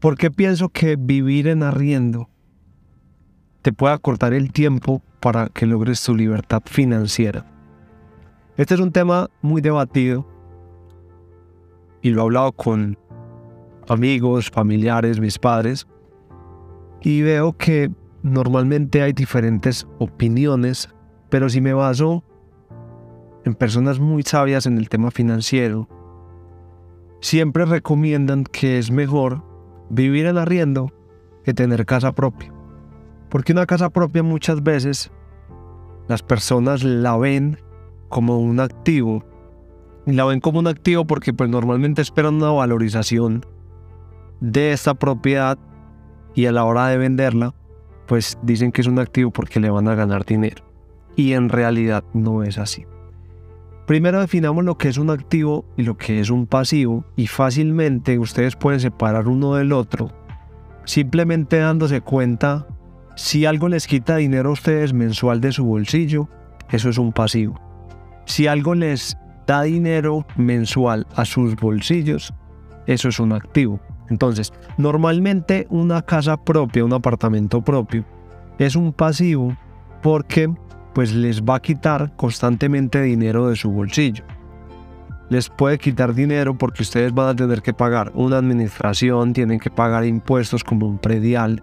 ¿Por qué pienso que vivir en arriendo te puede acortar el tiempo para que logres tu libertad financiera? Este es un tema muy debatido y lo he hablado con amigos, familiares, mis padres y veo que normalmente hay diferentes opiniones, pero si me baso en personas muy sabias en el tema financiero, siempre recomiendan que es mejor vivir en arriendo que tener casa propia. Porque una casa propia muchas veces las personas la ven como un activo. Y la ven como un activo porque pues normalmente esperan una valorización de esta propiedad y a la hora de venderla pues dicen que es un activo porque le van a ganar dinero. Y en realidad no es así. Primero definamos lo que es un activo y lo que es un pasivo y fácilmente ustedes pueden separar uno del otro simplemente dándose cuenta si algo les quita dinero a ustedes mensual de su bolsillo, eso es un pasivo. Si algo les da dinero mensual a sus bolsillos, eso es un activo. Entonces, normalmente una casa propia, un apartamento propio, es un pasivo porque pues les va a quitar constantemente dinero de su bolsillo. Les puede quitar dinero porque ustedes van a tener que pagar una administración, tienen que pagar impuestos como un predial,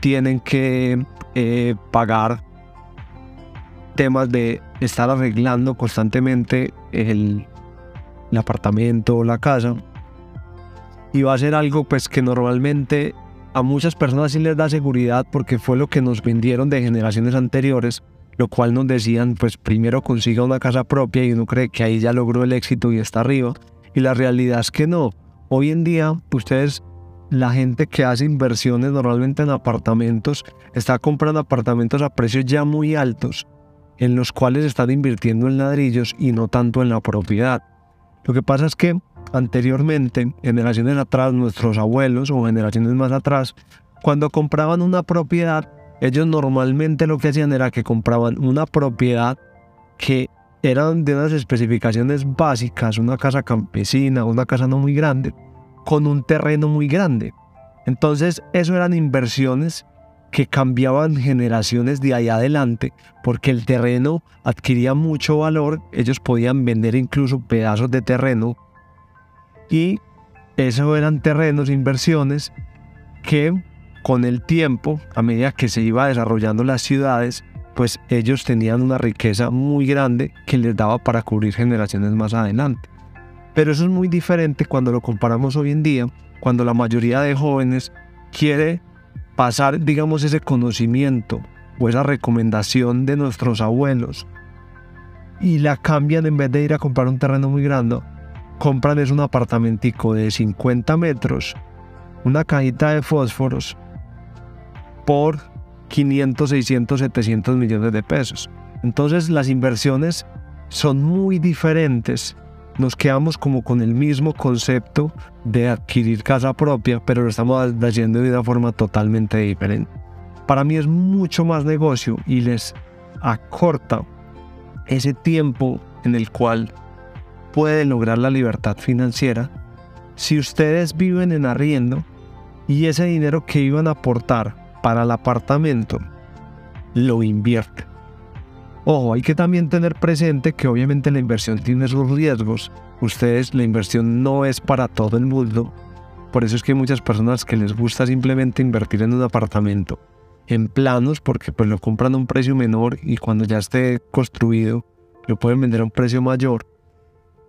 tienen que eh, pagar temas de estar arreglando constantemente el, el apartamento o la casa. Y va a ser algo pues que normalmente a muchas personas sí les da seguridad porque fue lo que nos vendieron de generaciones anteriores lo cual nos decían, pues primero consiga una casa propia y uno cree que ahí ya logró el éxito y está arriba. Y la realidad es que no. Hoy en día, ustedes, la gente que hace inversiones normalmente en apartamentos, está comprando apartamentos a precios ya muy altos, en los cuales están invirtiendo en ladrillos y no tanto en la propiedad. Lo que pasa es que anteriormente, generaciones atrás, nuestros abuelos o generaciones más atrás, cuando compraban una propiedad, ellos normalmente lo que hacían era que compraban una propiedad que eran de unas especificaciones básicas, una casa campesina, una casa no muy grande, con un terreno muy grande. Entonces, eso eran inversiones que cambiaban generaciones de ahí adelante, porque el terreno adquiría mucho valor, ellos podían vender incluso pedazos de terreno, y eso eran terrenos, inversiones que con el tiempo, a medida que se iba desarrollando las ciudades, pues ellos tenían una riqueza muy grande que les daba para cubrir generaciones más adelante. Pero eso es muy diferente cuando lo comparamos hoy en día, cuando la mayoría de jóvenes quiere pasar, digamos, ese conocimiento o esa recomendación de nuestros abuelos y la cambian en vez de ir a comprar un terreno muy grande, compran es un apartamentico de 50 metros, una cajita de fósforos por 500, 600, 700 millones de pesos. Entonces las inversiones son muy diferentes. Nos quedamos como con el mismo concepto de adquirir casa propia, pero lo estamos haciendo de una forma totalmente diferente. Para mí es mucho más negocio y les acorta ese tiempo en el cual pueden lograr la libertad financiera si ustedes viven en arriendo y ese dinero que iban a aportar para el apartamento, lo invierte. Ojo, hay que también tener presente que obviamente la inversión tiene sus riesgos. Ustedes, la inversión no es para todo el mundo. Por eso es que hay muchas personas que les gusta simplemente invertir en un apartamento en planos porque pues lo compran a un precio menor y cuando ya esté construido lo pueden vender a un precio mayor.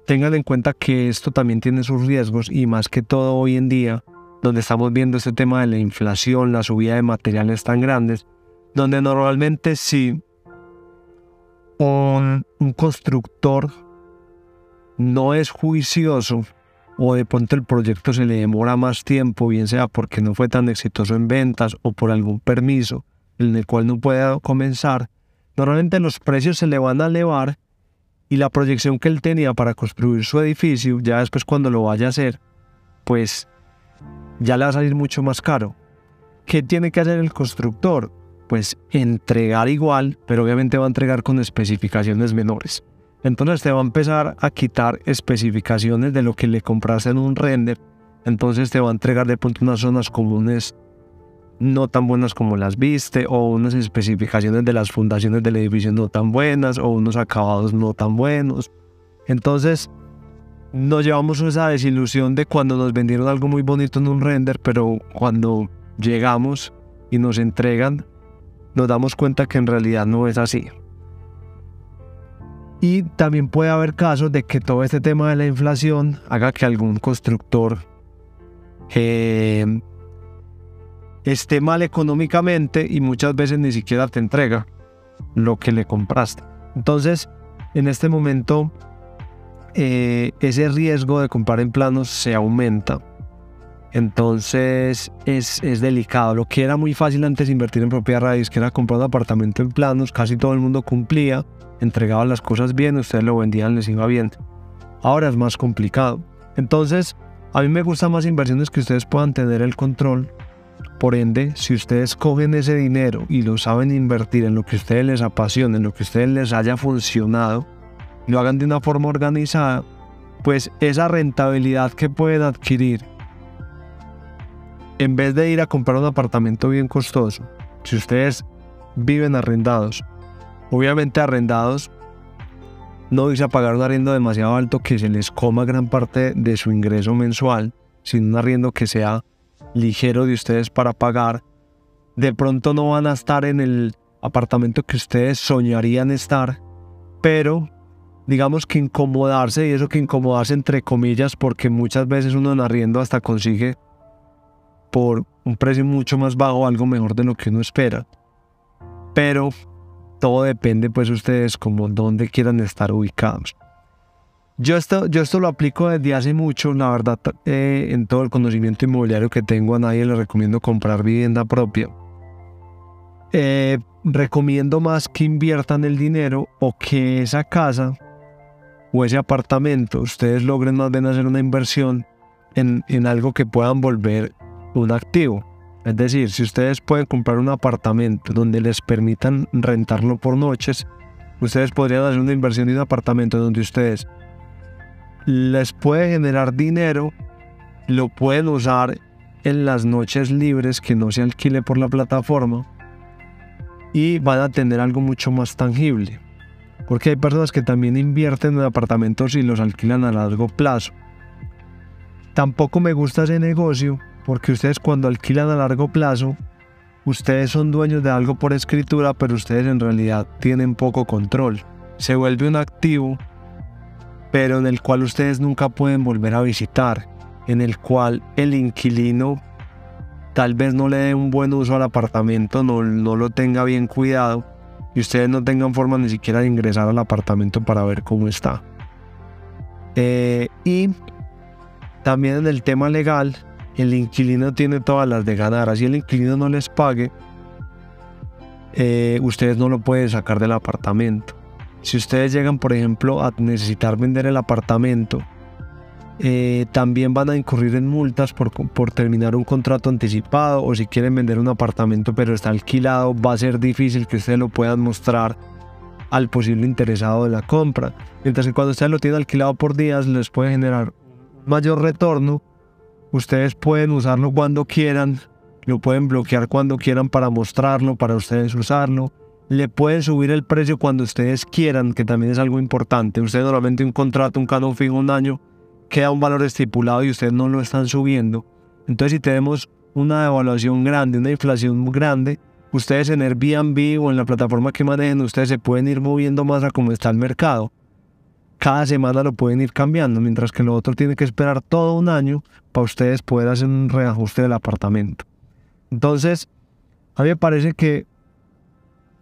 Tengan en cuenta que esto también tiene sus riesgos y más que todo hoy en día donde estamos viendo este tema de la inflación, la subida de materiales tan grandes, donde normalmente si un, un constructor no es juicioso o de pronto el proyecto se le demora más tiempo, bien sea porque no fue tan exitoso en ventas o por algún permiso en el cual no puede comenzar, normalmente los precios se le van a elevar y la proyección que él tenía para construir su edificio, ya después cuando lo vaya a hacer, pues ya le va a salir mucho más caro. ¿Qué tiene que hacer el constructor? Pues entregar igual, pero obviamente va a entregar con especificaciones menores. Entonces te va a empezar a quitar especificaciones de lo que le compraste en un render entonces te va a entregar de pronto unas zonas comunes no tan buenas como las viste, o unas especificaciones de las fundaciones del edificio no tan buenas, o unos acabados no tan buenos. Entonces, nos llevamos esa desilusión de cuando nos vendieron algo muy bonito en un render, pero cuando llegamos y nos entregan, nos damos cuenta que en realidad no es así. Y también puede haber casos de que todo este tema de la inflación haga que algún constructor eh, esté mal económicamente y muchas veces ni siquiera te entrega lo que le compraste. Entonces, en este momento, eh, ese riesgo de comprar en planos se aumenta. Entonces es, es, delicado. Lo que era muy fácil antes invertir en propiedad raíz, que era comprar un apartamento en planos, casi todo el mundo cumplía, entregaba las cosas bien, ustedes lo vendían, les iba bien. Ahora es más complicado. Entonces, a mí me gustan más inversiones que ustedes puedan tener el control por ende, si ustedes cogen ese dinero y lo saben invertir en lo que a ustedes les apasiona, en lo que a ustedes les haya funcionado, lo hagan de una forma organizada, pues esa rentabilidad que pueden adquirir, en vez de ir a comprar un apartamento bien costoso, si ustedes viven arrendados, obviamente arrendados, no irse a pagar un arriendo demasiado alto que se les coma gran parte de su ingreso mensual, sino un arriendo que sea ligero de ustedes para pagar, de pronto no van a estar en el apartamento que ustedes soñarían estar, pero digamos que incomodarse, y eso que incomodarse entre comillas, porque muchas veces uno en arriendo hasta consigue por un precio mucho más bajo algo mejor de lo que uno espera. Pero todo depende pues ustedes como dónde quieran estar ubicados. Yo esto, yo esto lo aplico desde hace mucho, la verdad, eh, en todo el conocimiento inmobiliario que tengo, a nadie le recomiendo comprar vivienda propia. Eh, recomiendo más que inviertan el dinero o que esa casa o ese apartamento ustedes logren más bien hacer una inversión en, en algo que puedan volver un activo. Es decir, si ustedes pueden comprar un apartamento donde les permitan rentarlo por noches, ustedes podrían hacer una inversión en un apartamento donde ustedes les puede generar dinero, lo pueden usar en las noches libres que no se alquile por la plataforma y van a tener algo mucho más tangible. Porque hay personas que también invierten en apartamentos y los alquilan a largo plazo. Tampoco me gusta ese negocio porque ustedes cuando alquilan a largo plazo, ustedes son dueños de algo por escritura, pero ustedes en realidad tienen poco control. Se vuelve un activo pero en el cual ustedes nunca pueden volver a visitar, en el cual el inquilino tal vez no le dé un buen uso al apartamento, no, no lo tenga bien cuidado y ustedes no tengan forma ni siquiera de ingresar al apartamento para ver cómo está. Eh, y también en el tema legal, el inquilino tiene todas las de ganar. Así el inquilino no les pague, eh, ustedes no lo pueden sacar del apartamento. Si ustedes llegan, por ejemplo, a necesitar vender el apartamento, eh, también van a incurrir en multas por, por, terminar un contrato anticipado o si quieren vender un apartamento pero está alquilado, va a ser difícil que ustedes lo puedan mostrar al posible interesado de la compra. Mientras que cuando ustedes lo tienen alquilado por días les puede generar mayor retorno. Ustedes pueden usarlo cuando quieran, lo pueden bloquear cuando quieran para mostrarlo, para ustedes usarlo le pueden subir el precio cuando ustedes quieran, que también es algo importante. Ustedes normalmente un contrato, un canon fijo, un año, queda un valor estipulado y ustedes no lo están subiendo. Entonces si tenemos una devaluación grande, una inflación grande, ustedes en Airbnb o en la plataforma que manejen, ustedes se pueden ir moviendo más a cómo está el mercado. Cada semana lo pueden ir cambiando, mientras que lo otro tiene que esperar todo un año para ustedes poder hacer un reajuste del apartamento. Entonces, a mí me parece que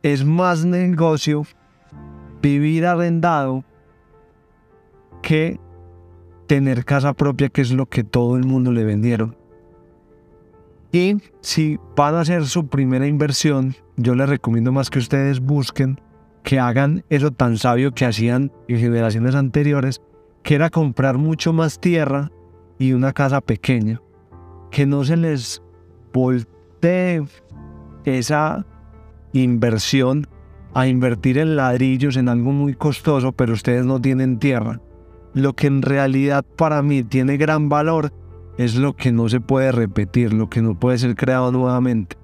es más negocio vivir arrendado que tener casa propia, que es lo que todo el mundo le vendieron. Y si van a hacer su primera inversión, yo les recomiendo más que ustedes busquen que hagan eso tan sabio que hacían en generaciones anteriores, que era comprar mucho más tierra y una casa pequeña. Que no se les voltee esa inversión a invertir en ladrillos, en algo muy costoso, pero ustedes no tienen tierra. Lo que en realidad para mí tiene gran valor es lo que no se puede repetir, lo que no puede ser creado nuevamente.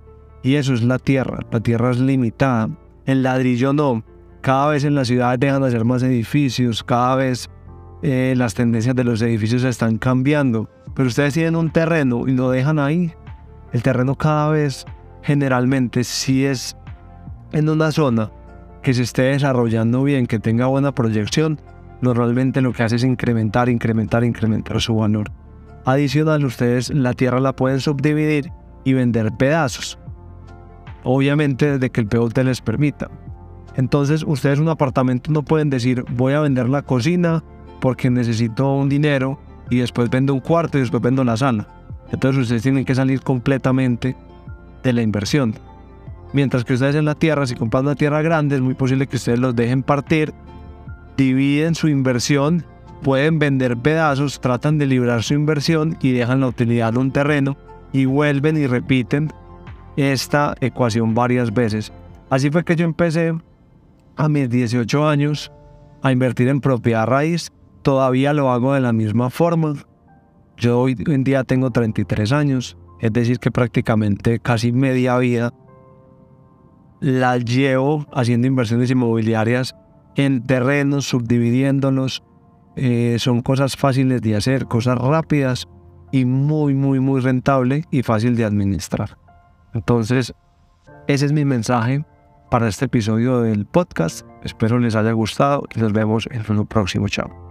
Y eso es la tierra. La tierra es limitada. El ladrillo no. Cada vez en las ciudades dejan de hacer más edificios, cada vez eh, las tendencias de los edificios están cambiando. Pero ustedes tienen un terreno y lo dejan ahí. El terreno cada vez, generalmente, si es en una zona que se esté desarrollando bien, que tenga buena proyección, normalmente lo que hace es incrementar, incrementar, incrementar su valor. Adicional, ustedes la tierra la pueden subdividir y vender pedazos. Obviamente desde que el POT les permita. Entonces ustedes un apartamento no pueden decir voy a vender la cocina porque necesito un dinero y después vendo un cuarto y después vendo la sala. Entonces ustedes tienen que salir completamente de la inversión. Mientras que ustedes en la tierra, si compran una tierra grande, es muy posible que ustedes los dejen partir, dividen su inversión, pueden vender pedazos, tratan de librar su inversión y dejan la utilidad de un terreno y vuelven y repiten esta ecuación varias veces. Así fue que yo empecé a mis 18 años a invertir en propiedad raíz. Todavía lo hago de la misma forma. Yo hoy en día tengo 33 años, es decir, que prácticamente casi media vida la llevo haciendo inversiones inmobiliarias en terrenos, subdividiéndolos. Eh, son cosas fáciles de hacer, cosas rápidas y muy, muy, muy rentable y fácil de administrar. Entonces, ese es mi mensaje para este episodio del podcast. Espero les haya gustado y nos vemos en el próximo. Chao.